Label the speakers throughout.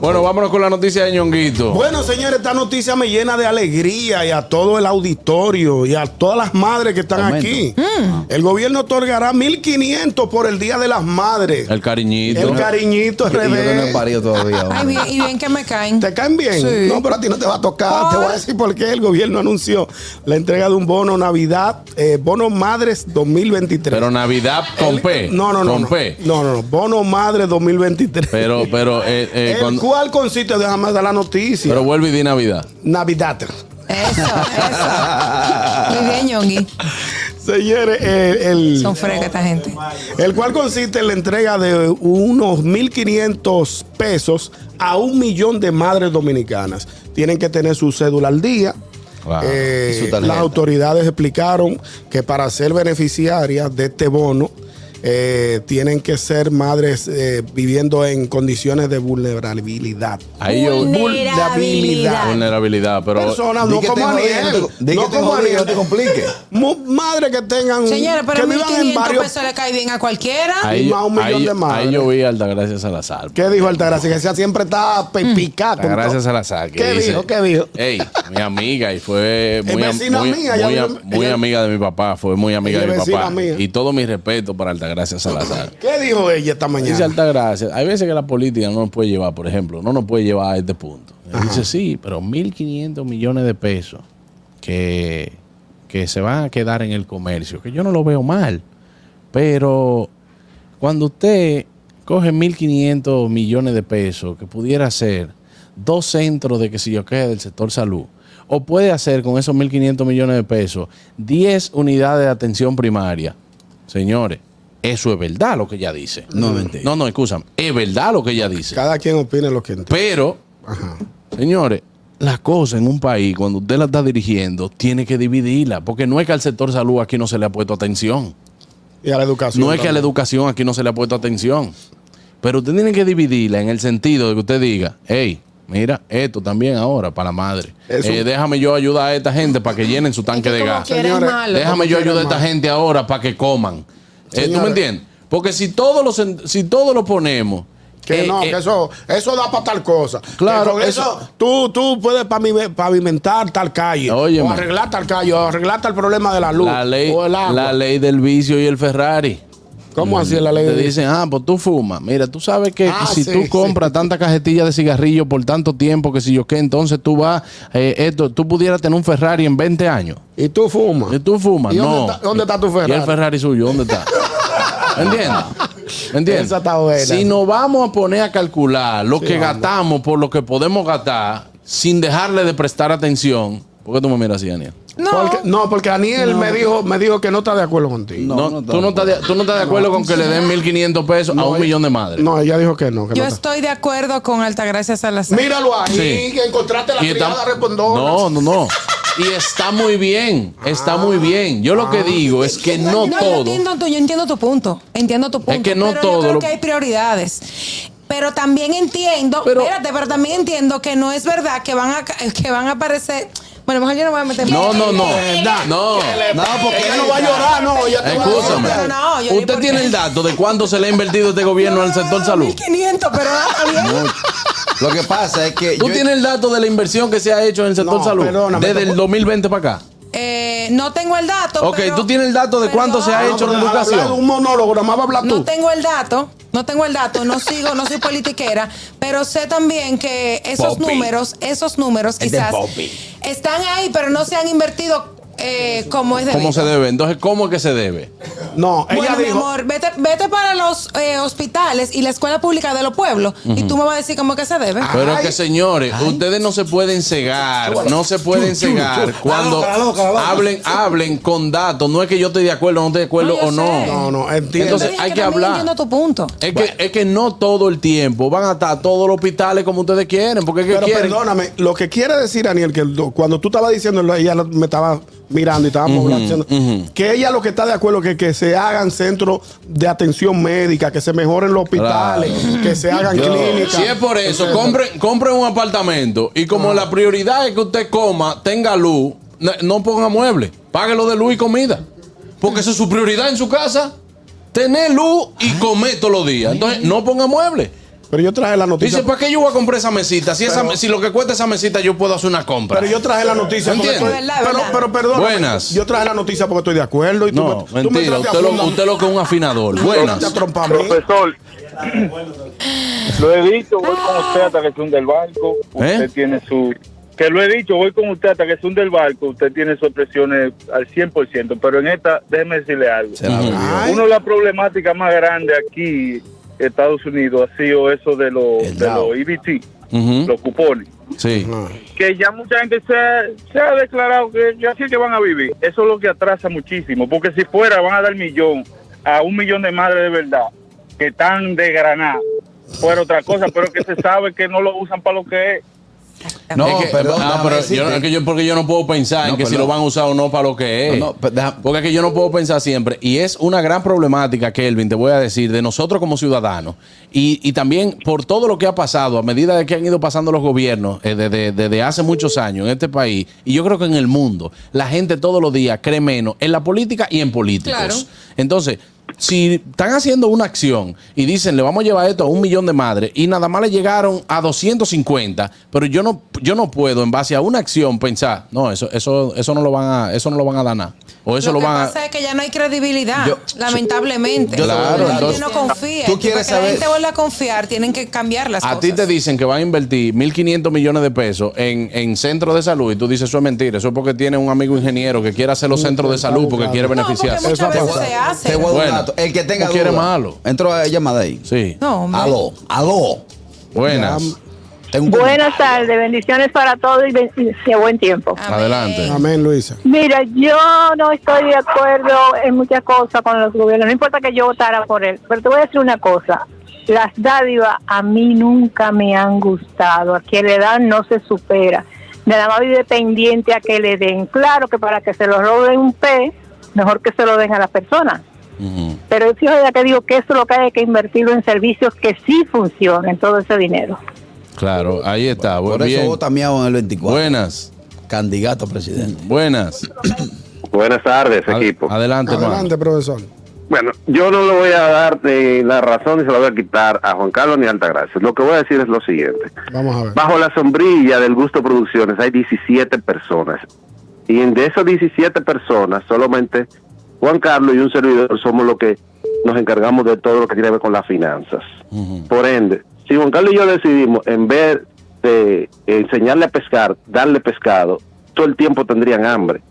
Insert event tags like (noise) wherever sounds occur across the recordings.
Speaker 1: Bueno, vámonos con la noticia de ñonguito.
Speaker 2: Bueno, señores, esta noticia me llena de alegría y a todo el auditorio y a todas las madres que están aquí. El gobierno otorgará 1.500 por el Día de las Madres.
Speaker 1: El cariñito.
Speaker 2: El cariñito
Speaker 3: Y yo no he parido todavía.
Speaker 4: Ay, bien, y bien que me caen.
Speaker 2: ¿Te caen bien?
Speaker 4: Sí.
Speaker 2: No, pero a ti no te va a tocar. Te voy a decir por qué el gobierno anunció la entrega de un bono Navidad, eh, bono Madres 2023.
Speaker 1: Pero Navidad con P.
Speaker 2: No, no, no.
Speaker 1: Con
Speaker 2: no.
Speaker 1: P.
Speaker 2: No, no, no. Bono Madre 2023.
Speaker 1: Pero, pero, eh, eh,
Speaker 2: el
Speaker 1: cuando-
Speaker 2: cual consiste, déjame dar la noticia.
Speaker 1: pero vuelve y di Navidad.
Speaker 2: Navidad.
Speaker 4: Eso, eso. Muy bien, Yongi.
Speaker 2: Señores, eh, el,
Speaker 4: Son frescas esta gente.
Speaker 2: el cual consiste en la entrega de unos 1.500 pesos a un millón de madres dominicanas. Tienen que tener su cédula al día.
Speaker 1: Wow.
Speaker 2: Eh,
Speaker 3: Y su tarjeta.
Speaker 2: las autoridades explicaron que para ser beneficiarias de este bono eh, tienen que ser madres eh, viviendo en condiciones de vulnerabilidad.
Speaker 1: Ahí yo.
Speaker 2: Vulnerabilidad.
Speaker 1: Vulnerabilidad, pero.
Speaker 2: Personas no como Aniel.
Speaker 3: no te- di
Speaker 2: No
Speaker 3: que te
Speaker 2: como
Speaker 3: jodí,
Speaker 2: Aniel.
Speaker 3: no te complique.
Speaker 2: Mu- Madres que tengan.
Speaker 4: Señores, pero
Speaker 2: que vivan en
Speaker 4: 1.500
Speaker 2: varios.
Speaker 4: pesos le cae bien a cualquiera.
Speaker 1: Ahí,
Speaker 2: más un millón
Speaker 1: ahí-
Speaker 2: de madres.
Speaker 1: ahí yo vi a Altagracia Salazar.
Speaker 2: ¿Qué dijo Altagracia? Que ella siempre está pe- picada. con
Speaker 1: Altagracia
Speaker 2: todo.
Speaker 1: Salazar. que
Speaker 2: ¿Qué
Speaker 1: dice,
Speaker 2: dijo? ¿Qué dijo?
Speaker 1: Ey, mi amiga y fue muy, am-
Speaker 2: vecina
Speaker 1: muy,
Speaker 2: mía, ya
Speaker 1: muy,
Speaker 2: ella-
Speaker 1: amiga de mi papá. Fue muy amiga
Speaker 2: Ella
Speaker 1: de mi
Speaker 2: vecina
Speaker 1: papá.
Speaker 2: mía.
Speaker 1: Y todo mi respeto para Altagracia Salazar.
Speaker 2: ¿Qué dijo ella esta
Speaker 1: Dice
Speaker 2: mañana?
Speaker 1: Altagracia, hay veces que la política no nos puede llevar, por ejemplo, no nos puede llevar a este punto. Dice, sí, pero 1.500 millones de pesos que, que se van a quedar en el comercio, que yo no lo veo mal, pero cuando usted coge 1.500 millones de pesos, que pudiera ser dos centros de que si yo quede del sector salud, o puede hacer con esos 1.500 millones de pesos 10 unidades de atención primaria, señores, eso es verdad lo que ella dice.
Speaker 3: No, mentira.
Speaker 1: No, no, escúchame. Es verdad lo que ella dice.
Speaker 2: Cada quien opine lo que entiende.
Speaker 1: Pero, señores, la cosa en un país, cuando usted la está dirigiendo, tiene que dividirla. Porque no es que al sector salud aquí no se le ha puesto atención.
Speaker 2: Y a la educación.
Speaker 1: No es que a la educación aquí no se le ha puesto atención. Pero usted tiene que dividirla en el sentido de que usted diga, hey, mira, esto también ahora para la madre.
Speaker 2: Eso-
Speaker 1: Eh, déjame yo ayudar a esta gente para que llenen su tanque de gas.
Speaker 2: Señores,
Speaker 4: malo.
Speaker 1: Déjame yo ayudar a esta gente ahora para que coman. Eh, ¿Tú me entiendes? Porque si todos los si todos lo ponemos.
Speaker 2: Que
Speaker 1: eh,
Speaker 2: no,
Speaker 1: eh,
Speaker 2: que eso, eso da para tal cosa.
Speaker 1: Claro,
Speaker 2: Que eso,
Speaker 1: eso-
Speaker 2: tú, tú puedes pavime- pavimentar tal calle. O arreglar tal calle, o arreglar tal problema de la luz.
Speaker 1: la ley,
Speaker 2: o el agua.
Speaker 1: la ley del vicio y el Ferrari.
Speaker 2: ¿Cómo así es la ley?
Speaker 1: Te
Speaker 2: de-
Speaker 1: dicen, ah, pues tú fumas. Mira, tú sabes que
Speaker 2: Ah,
Speaker 1: si
Speaker 2: sí,
Speaker 1: tú
Speaker 2: sí.
Speaker 1: compras tanta cajetilla de cigarrillo por tanto tiempo, que si yo qué, entonces tú vas, eh, esto, tú pudieras tener un Ferrari en 20 años.
Speaker 2: Y tú fumas.
Speaker 1: Y tú fumas,
Speaker 2: ¿Y
Speaker 1: no.
Speaker 2: dónde está- dónde está tu Ferrari?
Speaker 1: ¿Y el Ferrari suyo? ¿Dónde está? ¿Me (laughs) entiendes? ¿Me entiendes? Si nos vamos a poner a calcular lo que gastamos por lo que podemos gastar, sin dejarle de prestar atención, ¿por qué tú me miras así, Daniel?
Speaker 4: No,
Speaker 2: Porque, no, porque Daniel me dijo me dijo que no está de acuerdo contigo.
Speaker 1: No,
Speaker 3: no
Speaker 1: tú, no estás de, tú no estás de acuerdo con que le den 1.500 pesos a un
Speaker 2: ella-
Speaker 1: millón de madres.
Speaker 2: No, ella dijo que no. Que
Speaker 4: yo
Speaker 2: no
Speaker 4: estoy de acuerdo con Altagracia Salazar.
Speaker 2: Míralo ahí,
Speaker 1: Sí.
Speaker 2: que encontraste la
Speaker 1: Y está-
Speaker 2: criada respondona.
Speaker 1: No, no, no. (laughs) Y está muy bien, está muy bien. Yo lo que digo es que no
Speaker 4: yo
Speaker 1: todo.
Speaker 4: entiendo, tu- yo entiendo tu punto. Entiendo tu punto.
Speaker 1: que no
Speaker 4: pero
Speaker 1: todo
Speaker 4: Yo creo
Speaker 1: lo-
Speaker 4: que hay prioridades. Pero también entiendo,
Speaker 1: Pero-
Speaker 4: espérate, pero también entiendo que no es verdad que van a ca- que van a aparecer. Bueno, mejor yo no me voy a meter.
Speaker 1: No, no, no. No.
Speaker 3: No, porque
Speaker 2: Ella no va a llorar, no. Ella
Speaker 1: Escúchame.
Speaker 4: No, yo
Speaker 1: Usted tiene el dato de cuánto se le ha invertido este gobierno al sector salud.
Speaker 4: 1500, pero (laughs) está bien.
Speaker 3: Lo que pasa es que.
Speaker 1: ¿Tú
Speaker 3: yo-
Speaker 1: tienes el dato de la inversión que se ha hecho en el sector
Speaker 2: No,
Speaker 1: salud
Speaker 2: perdóname,
Speaker 1: desde el 2020 para acá?
Speaker 4: Eh, no tengo el dato.
Speaker 1: Ok,
Speaker 4: pero-
Speaker 1: ¿tú tienes el dato de cuánto se ha hecho
Speaker 2: déjala
Speaker 1: educación?
Speaker 2: un monólogo, nada más va a hablar
Speaker 4: No
Speaker 2: tú.
Speaker 4: tengo el dato, no tengo el dato, no sigo, no soy politiquera, pero sé también que esos números, esos números quizás están ahí, pero no se han invertido eh, como es de
Speaker 1: ¿Cómo se debe? Entonces, ¿cómo es que se debe?
Speaker 2: No, ella
Speaker 4: Bueno, mi
Speaker 2: dijo.
Speaker 4: amor, vete, vete para los eh, hospitales y la escuela pública de los pueblos y tú me vas a decir cómo es que se debe.
Speaker 1: Pero es
Speaker 2: Ay.
Speaker 1: que, señores, ustedes no se pueden cegar, no se pueden cegar cuando
Speaker 3: La loca, la loca.
Speaker 1: hablen, hablen con datos. No es que yo estoy de acuerdo o no estoy de acuerdo
Speaker 4: No,
Speaker 1: o no.
Speaker 4: sé.
Speaker 2: No, no, entiendo.
Speaker 1: Entonces, hay que
Speaker 4: también
Speaker 1: hablar.
Speaker 4: entiendo tu punto.
Speaker 1: Es que, es que no todo el tiempo van a estar todos los hospitales como ustedes quieren, porque es que
Speaker 2: Pero
Speaker 1: quieren.
Speaker 2: perdóname, lo que quiere decir, Daniel, que cuando tú estabas diciendo, ella me estaba mirando y estábamos hablando, diciendo que ella lo que está de acuerdo que, que se hagan centros de atención médica, que se mejoren los hospitales, que se hagan clínicas.
Speaker 1: Si es por eso,
Speaker 2: etcétera.
Speaker 1: compren, compren un apartamento y como la prioridad es que usted coma, tenga luz, no, no ponga muebles, páguelo de luz y comida. Porque esa es su prioridad en su casa. tener luz y comer todos los días. Entonces, no ponga muebles.
Speaker 2: Pero yo traje la noticia.
Speaker 1: Dice, ¿para qué yo voy a comprar esa mesita? Si, esa,
Speaker 2: Pero-
Speaker 1: si lo que cuesta esa mesita, yo puedo hacer una compra.
Speaker 2: Pero yo traje la noticia porque
Speaker 1: ¿Entiende?
Speaker 2: estoy,
Speaker 4: Verdad,
Speaker 2: pero,
Speaker 4: verdad.
Speaker 2: pero perdón.
Speaker 1: Buenas.
Speaker 2: Yo traje la noticia porque estoy de acuerdo y tú
Speaker 1: no,
Speaker 2: me, tú me
Speaker 1: mentira. Usted lo, usted lo que es un afinador. Buenas.
Speaker 5: Profesor, (clears throat) lo he dicho, voy con usted hasta que se hunde el barco. Usted
Speaker 1: ¿Eh?
Speaker 5: tiene su. Que lo he dicho, voy con usted hasta que se hunde el barco. Usted tiene sus expresiones al 100%. Pero en esta, déjeme decirle algo. Una de las problemáticas más grandes aquí, Estados Unidos, ha sido eso de los de los EBT, los cupones.
Speaker 1: Sí.
Speaker 5: Que ya mucha gente se, ha- se ha declarado que, así es que van a vivir. Eso es lo que atrasa muchísimo, porque si fuera van a dar millón a un millón de madres de verdad que están de granada, fuera otra cosa, pero que se sabe que no lo usan para lo que es.
Speaker 3: No,
Speaker 1: Es que-
Speaker 3: perdón.
Speaker 1: ah, pero yo, es que yo- porque yo no puedo pensar
Speaker 3: No,
Speaker 1: en que si lo van a usar o no para lo que es.
Speaker 3: No, no, pero deja-
Speaker 1: porque es que yo no puedo pensar siempre. Y es una gran problemática, Kelvin, te voy a decir, de nosotros como ciudadanos. Y, y también por todo lo que ha pasado a medida de que han ido pasando los gobiernos eh, desde, desde hace muchos años en este país. Y yo creo que en el mundo, la gente todos los días cree menos en la política y en políticos.
Speaker 4: Claro.
Speaker 1: Entonces, si están haciendo una acción y dicen le vamos a llevar esto a un millón de madres y nada más le llegaron a 250, pero yo no, yo no puedo en base a una acción pensar, no, eso, eso, eso no lo van a, eso no lo van a dar nada. O eso
Speaker 4: lo
Speaker 1: lo,
Speaker 4: que
Speaker 1: van a.
Speaker 4: pasa es que ya no hay credibilidad,
Speaker 3: Yo-
Speaker 4: lamentablemente.
Speaker 3: yo a
Speaker 4: la
Speaker 1: Claro,
Speaker 4: gente no confía.
Speaker 3: Tú quieres
Speaker 4: para que la
Speaker 3: saber-
Speaker 4: gente vuelva a confiar, tienen que cambiar las
Speaker 1: A
Speaker 4: cosas.
Speaker 1: ti te dicen que van a invertir 1.500 millones de pesos en, en centros de salud y tú dices eso es mentira. Eso es porque tiene un amigo ingeniero que quiere hacer los centros de salud porque quiere
Speaker 4: No, porque
Speaker 1: beneficiarse.
Speaker 4: muchas
Speaker 2: Eso
Speaker 4: veces se hace.
Speaker 3: Te voy a dar un
Speaker 1: Bueno,
Speaker 3: dato. El que tenga
Speaker 1: tú quieres
Speaker 3: duda,
Speaker 1: malo.
Speaker 3: Entró a llamada ahí.
Speaker 1: Sí.
Speaker 4: No, hombre.
Speaker 3: Aló, aló.
Speaker 1: Buenas.
Speaker 3: Tengo
Speaker 6: Buenas tardes, bendiciones para todos y, ben- y a buen tiempo.
Speaker 4: Amén.
Speaker 1: Adelante.
Speaker 2: Amén, Luisa.
Speaker 6: Mira, yo no estoy de acuerdo en muchas cosas con los gobiernos, no importa que yo votara por él, pero te voy a decir una cosa, las dádivas a mí nunca me han gustado, a quien le dan no se supera, nada más vive pendiente a que le den, claro que para que se lo roben un pez, mejor que se lo den a la persona,
Speaker 1: Ujú.
Speaker 6: pero yo ya que digo que eso es lo que hay que invertirlo en servicios que sí funcionen, todo ese dinero.
Speaker 1: Claro, ahí está.
Speaker 3: Por
Speaker 1: Bien.
Speaker 3: eso vota miau en el 24.
Speaker 1: Buenas.
Speaker 3: Candidato a presidente.
Speaker 1: Buenas.
Speaker 7: Buenas tardes,
Speaker 1: Ad-
Speaker 7: equipo.
Speaker 1: Adelante, hermano.
Speaker 2: Adelante, profesor.
Speaker 7: Bueno, yo no le voy a dar eh, la razón ni se la voy a quitar a Juan Carlos ni a Altagracia. Lo que voy a decir es lo siguiente.
Speaker 2: Vamos a ver.
Speaker 7: Bajo la sombrilla del Gusto Producciones hay 17 personas. Y de esas 17 personas, solamente Juan Carlos y un servidor somos los que nos encargamos de todo lo que tiene que ver con las finanzas. Por ende, si Juan Carlos y yo decidimos, en vez de enseñarle a pescar, darle pescado, todo el tiempo tendrían hambre.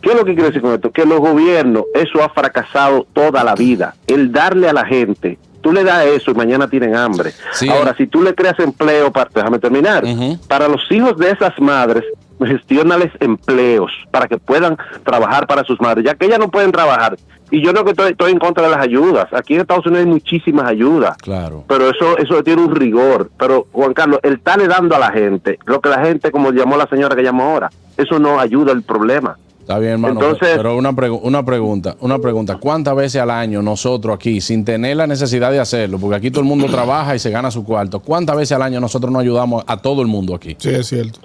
Speaker 7: ¿Qué es lo que quiero decir con esto? Que los gobiernos, eso ha fracasado toda la vida. El darle a la gente, tú le das eso y mañana tienen hambre.
Speaker 1: Sí.
Speaker 7: Ahora, si tú le creas empleo, para, déjame terminar, para los hijos de esas madres, gestionales empleos para que puedan trabajar para sus madres, ya que ellas no pueden trabajar. Y yo no que estoy, estoy en contra de las ayudas. Aquí en Estados Unidos hay muchísimas ayudas.
Speaker 1: Claro.
Speaker 7: Pero eso eso tiene un rigor. Pero, Juan Carlos, el estarle dando a la gente, lo que la gente, como llamó la señora que llamó ahora, eso no ayuda el problema.
Speaker 1: Está bien, hermano.
Speaker 7: Entonces-
Speaker 1: pero una, pregu- una pregunta, una pregunta. ¿Cuántas veces al año nosotros aquí, sin tener la necesidad de hacerlo, porque aquí todo el mundo trabaja y se gana su cuarto, ¿cuántas veces al año nosotros nos ayudamos a todo el mundo aquí?
Speaker 2: Sí, es cierto.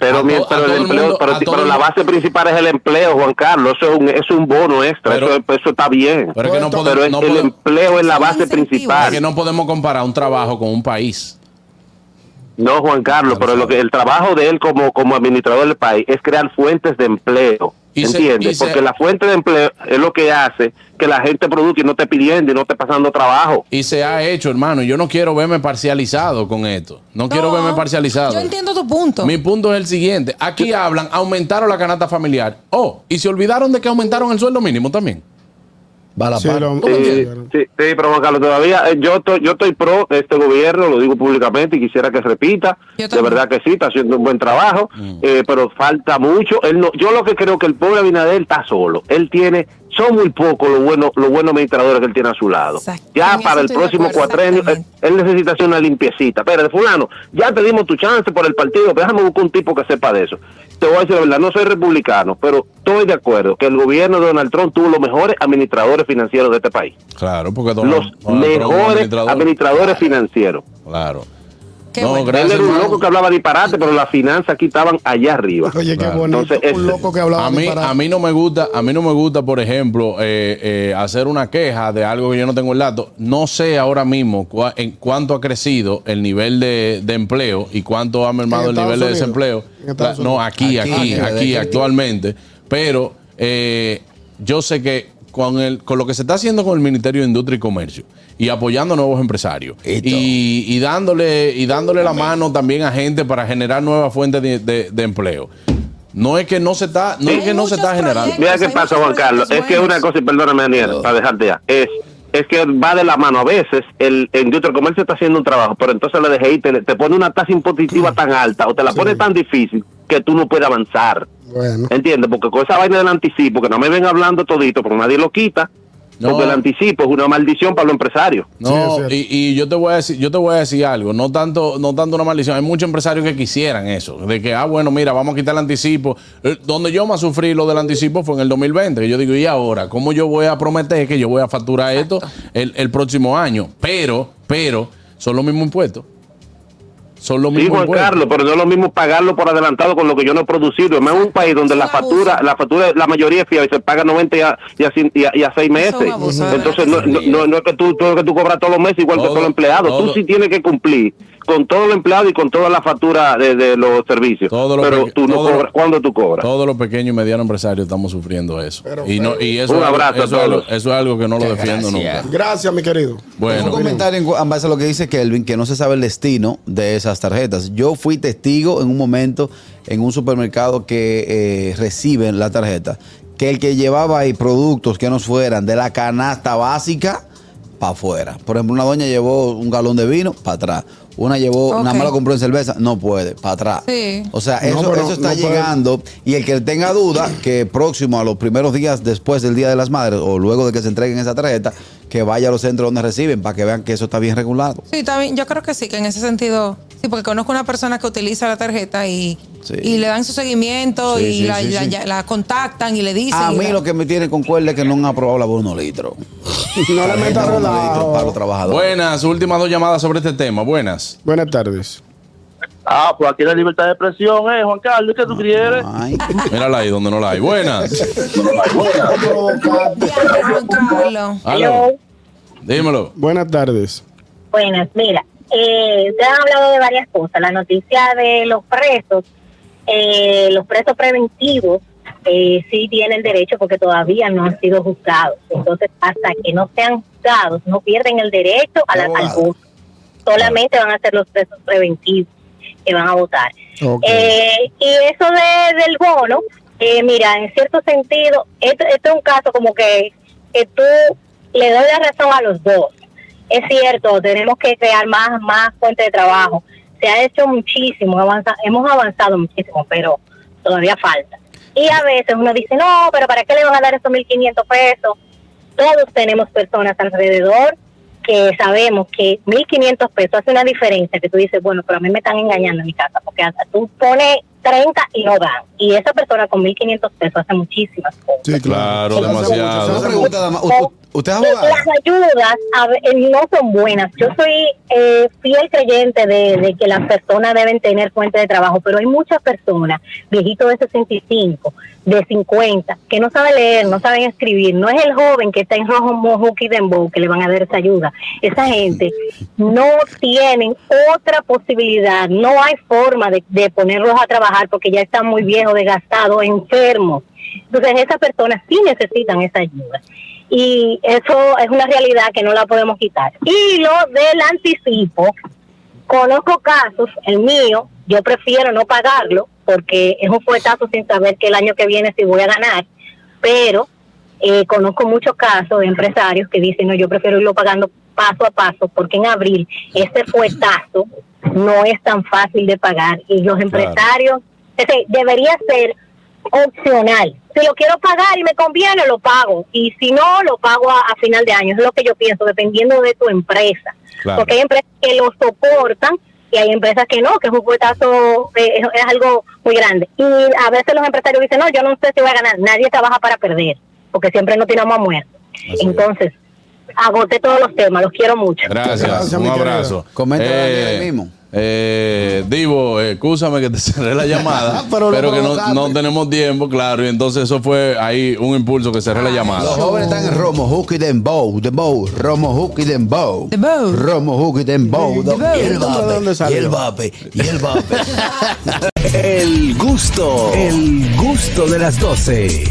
Speaker 7: Pero, mi- pero el empleo,
Speaker 1: mundo-
Speaker 7: pero, pero la base principal es el empleo, Juan Carlos. Eso es un, eso es un bono extra.
Speaker 1: Pero-
Speaker 7: eso, eso está bien.
Speaker 1: Pero es que no
Speaker 2: Pero
Speaker 1: podemos,
Speaker 7: Pero es-
Speaker 1: no
Speaker 7: el
Speaker 1: podemos-
Speaker 7: empleo es la base principal.
Speaker 1: es que no podemos comparar un trabajo con un país.
Speaker 7: No, Juan Carlos, pero lo que el trabajo de él como, como administrador del país es crear fuentes de empleo. ¿Entiendes?
Speaker 1: se-
Speaker 7: Porque la fuente de empleo es lo que hace que la gente produzca y no esté pidiendo y no esté pasando trabajo.
Speaker 1: Y se ha hecho, hermano. Yo no quiero verme parcializado con esto. No, quiero
Speaker 4: No,
Speaker 1: verme parcializado.
Speaker 4: Yo entiendo tu punto.
Speaker 1: Mi punto es el siguiente. Aquí hablan, aumentaron la canasta familiar. Oh, y se olvidaron de que aumentaron el sueldo mínimo también.
Speaker 3: Va a la
Speaker 2: Sí,
Speaker 3: par.
Speaker 2: lo-
Speaker 1: ¿Tú me
Speaker 7: Sí, sí, sí, pero Juan Carlos, todavía eh, yo estoy, yo estoy pro de este gobierno, lo digo públicamente y quisiera que repita.
Speaker 4: Yo
Speaker 7: De verdad que sí, está haciendo un buen trabajo, eh, pero falta mucho. Él no, yo lo que creo que el pobre Abinader está solo. Él tiene, son muy pocos los buenos, los buenos administradores que él tiene a su lado.
Speaker 4: Exacto.
Speaker 7: Ya
Speaker 4: En
Speaker 7: para el próximo
Speaker 4: acuerdo,
Speaker 7: cuatrenio, él,
Speaker 4: exactamente.
Speaker 7: él necesita hacer una limpiecita. Pero de fulano, ya te dimos tu chance por el partido, pero déjame buscar un tipo que sepa de eso. Te voy a decir la verdad, no soy republicano, pero estoy de acuerdo que el gobierno de Donald Trump tuvo los mejores administradores financieros de este país
Speaker 1: Claro, porque Donald-
Speaker 7: los
Speaker 1: Donald
Speaker 7: mejores
Speaker 1: administrador.
Speaker 7: administradores financieros.
Speaker 1: Claro.
Speaker 4: Qué
Speaker 1: No,
Speaker 4: bueno.
Speaker 1: gracias.
Speaker 7: Él era un loco que hablaba disparate, pero las finanzas aquí estaban allá arriba.
Speaker 2: Oye, qué
Speaker 1: Claro.
Speaker 2: bonito.
Speaker 7: Entonces,
Speaker 2: un loco que hablaba
Speaker 1: A mí,
Speaker 2: disparate.
Speaker 1: a mí no me gusta, a mí no me gusta, por ejemplo, eh, eh, hacer una queja de algo que yo no tengo el dato. No sé ahora mismo cua- en cuánto ha crecido el nivel de, de empleo y cuánto ha mermado el nivel de desempleo. La- no, aquí,
Speaker 3: Aquí,
Speaker 1: aquí, actualmente. Pero eh, yo sé que con el, con lo que se está haciendo con el Ministerio de Industria y Comercio y apoyando a nuevos empresarios y, y dándole y dándole la mano también a gente para generar nuevas fuentes de, de- de empleo. No es que no se está, no es que no se está generando.
Speaker 7: Mira qué pasa, Juan Carlos. Es que una cosa, y perdóname, Daniel, para dejarte ya, es, es que va de la mano. A veces el, el industria comercio está haciendo un trabajo, pero entonces le dejé y te, te pone una tasa impositiva tan alta o te la pone tan difícil que tú no puedes avanzar.
Speaker 2: Bueno.
Speaker 7: ¿Entiendes? Porque con esa vaina del anticipo, que no me ven hablando todito, porque nadie lo quita,
Speaker 1: No.
Speaker 7: porque el anticipo es una maldición para los empresarios.
Speaker 1: No,
Speaker 2: Sí,
Speaker 1: y yo te voy a decir, yo te voy a decir algo, no tanto, no tanto una maldición. Hay muchos empresarios que quisieran eso, de que ah bueno, mira, vamos a quitar el anticipo. Eh, Donde yo más sufrí lo del anticipo fue en el 2020, que yo digo, ¿y ahora cómo yo voy a prometer que yo voy a facturar esto el, el próximo año? Pero, pero son los mismos impuestos. Son los
Speaker 7: Sí,
Speaker 1: mismos
Speaker 7: Juan
Speaker 1: impuestos.
Speaker 7: Carlos, pero no es lo mismo pagarlo por adelantado con lo que yo no he producido. Es un país donde la factura, la factura, la mayoría es fiable y se paga 90 y a, y a, y a- y a seis meses. Entonces, no, no, no, es que tú, tú- que tú cobras todos los meses igual que
Speaker 1: Todo,
Speaker 7: todos los empleados.
Speaker 1: todo.
Speaker 7: Tú sí tienes que cumplir con todo el empleado y con toda la factura de, de los servicios.
Speaker 1: Todo lo
Speaker 7: pero tú no
Speaker 1: todo lo-
Speaker 7: cobras. ¿Cuándo tú cobras?
Speaker 1: Todos los pequeños y medianos empresarios estamos sufriendo eso.
Speaker 2: Pero,
Speaker 1: y, no, y eso,
Speaker 7: Un
Speaker 1: es algo-
Speaker 7: abrazo a
Speaker 1: eso, es algo,
Speaker 7: todos.
Speaker 1: eso es algo que no lo defiendo
Speaker 3: gracias.
Speaker 1: nunca.
Speaker 2: Gracias, mi querido.
Speaker 1: Bueno,
Speaker 3: un comentario en base a lo que dice Kelvin, que no se sabe el destino de esas tarjetas. Yo fui testigo en un momento en un supermercado que eh, reciben la tarjeta, que el que llevaba ahí productos que no fueran de la canasta básica, para afuera. Por ejemplo, una doña llevó un galón de vino, para atrás. Una llevó, una
Speaker 4: Ok.
Speaker 3: mala compró en cerveza, no puede, para atrás.
Speaker 4: Sí.
Speaker 3: O sea,
Speaker 2: No,
Speaker 3: eso, eso está
Speaker 2: no puede.
Speaker 3: llegando. Y el que tenga duda, que próximo a los primeros días después del Día de las Madres o luego de que se entreguen esa tarjeta, que vaya a los centros donde reciben para que vean que eso está bien regulado.
Speaker 4: Sí, también, yo creo que sí, que en ese sentido, sí, porque conozco una persona que utiliza la tarjeta y,
Speaker 3: Sí.
Speaker 4: y le dan su seguimiento
Speaker 3: Sí,
Speaker 4: y
Speaker 3: sí,
Speaker 4: la,
Speaker 3: sí,
Speaker 4: la-
Speaker 3: sí.
Speaker 4: ya- la contactan y le dicen.
Speaker 3: A mí
Speaker 4: la-
Speaker 3: lo que me tiene con cuerda es que no han aprobado la bono litro. (laughs)
Speaker 2: No le relajo.
Speaker 3: para los trabajadores.
Speaker 1: buenas, últimas dos llamadas sobre este tema. Buenas.
Speaker 2: Buenas tardes.
Speaker 8: Ah, pues aquí la libertad de expresión, ¿eh, Juan Carlos? ¿Qué tú quieres?
Speaker 3: Ay, (laughs)
Speaker 1: Mírala ahí donde no la hay. Buenas.
Speaker 4: Juan Carlos.
Speaker 1: Aló. Dímelo.
Speaker 2: Buenas tardes.
Speaker 6: Buenas, mira, eh, ustedes han hablado de varias cosas. La noticia de los presos, eh, los presos preventivos, eh, sí tienen derecho porque todavía no han sido juzgados. Entonces, hasta que no sean juzgados, no pierden el derecho a la, al voto. Solamente van a ser los presos preventivos que van a votar. Eh, y eso de, del bono, eh, mira, en cierto sentido, esto, esto es un caso como que, que tú le doy la razón a los dos. Es cierto, tenemos que crear más, más fuentes de trabajo. Se ha hecho muchísimo, avanza, hemos avanzado muchísimo, pero todavía falta. Y a veces uno dice, no, pero ¿para qué le van a dar esos 1.500 pesos? Todos tenemos personas alrededor que sabemos que 1.500 pesos hace una diferencia, que tú dices, bueno, pero a mí me están engañando en mi casa, porque hasta tú pones 30 y no dan. Y esa persona con 1.500 pesos hace muchísimas cosas.
Speaker 2: Sí,
Speaker 1: Claro, demasiado.
Speaker 6: Las ayudas a eh, no son buenas. Yo soy eh, fiel creyente de, de que las personas deben tener fuente de trabajo, pero hay muchas personas, viejitos de 65, de 50, que no saben leer, no saben escribir. No es el joven que está en rojo, mojo y dembow que le van a dar esa ayuda. Esa gente no tienen otra posibilidad. No hay forma de, de ponerlos a trabajar porque ya están muy viejos, desgastados, enfermos. Entonces, esas personas sí necesitan esa ayuda y eso es una realidad que no la podemos quitar. Y lo del anticipo, conozco casos, el mío, yo prefiero no pagarlo porque es un fuetazo sin saber que el año que viene si voy a ganar, pero eh, conozco muchos casos de empresarios que dicen, no, yo prefiero irlo pagando paso a paso porque en abril ese fuetazo no es tan fácil de pagar y los empresarios, ese debería ser opcional. Si lo quiero pagar y me conviene, lo pago. Y si no, lo pago a, a final de año. Es lo que yo pienso, dependiendo de tu empresa.
Speaker 1: Claro.
Speaker 6: Porque hay empresas que lo soportan y hay empresas que no, que es un fuetazo, eh, es, algo muy grande. Y a veces los empresarios dicen, no, yo no sé si voy a ganar. Nadie trabaja para perder, porque siempre no tiramos a muerto.
Speaker 1: es.
Speaker 6: Entonces, agoté todos los temas, los quiero mucho.
Speaker 1: Gracias.
Speaker 2: Gracias,
Speaker 1: un abrazo.
Speaker 3: Comenta
Speaker 1: Eh,
Speaker 3: ahí mismo.
Speaker 1: Eh, Divo, escúchame que te (laughs) cerré la llamada, (laughs)
Speaker 2: Pero
Speaker 1: que no, no tenemos tiempo, claro. Y entonces eso fue ahí un impulso que cerré la
Speaker 3: Los
Speaker 1: llamada.
Speaker 3: jóvenes están en Romo, Hook y Dembow, Dembow, Romo, Hook y Dembow.
Speaker 4: Dembow.
Speaker 3: Romo, Hook y
Speaker 4: Dembow.
Speaker 3: Y el
Speaker 2: ¿De dónde
Speaker 3: vape, y
Speaker 2: salió?
Speaker 3: el vape, y el vape. (laughs)
Speaker 9: El gusto, el gusto de las 12.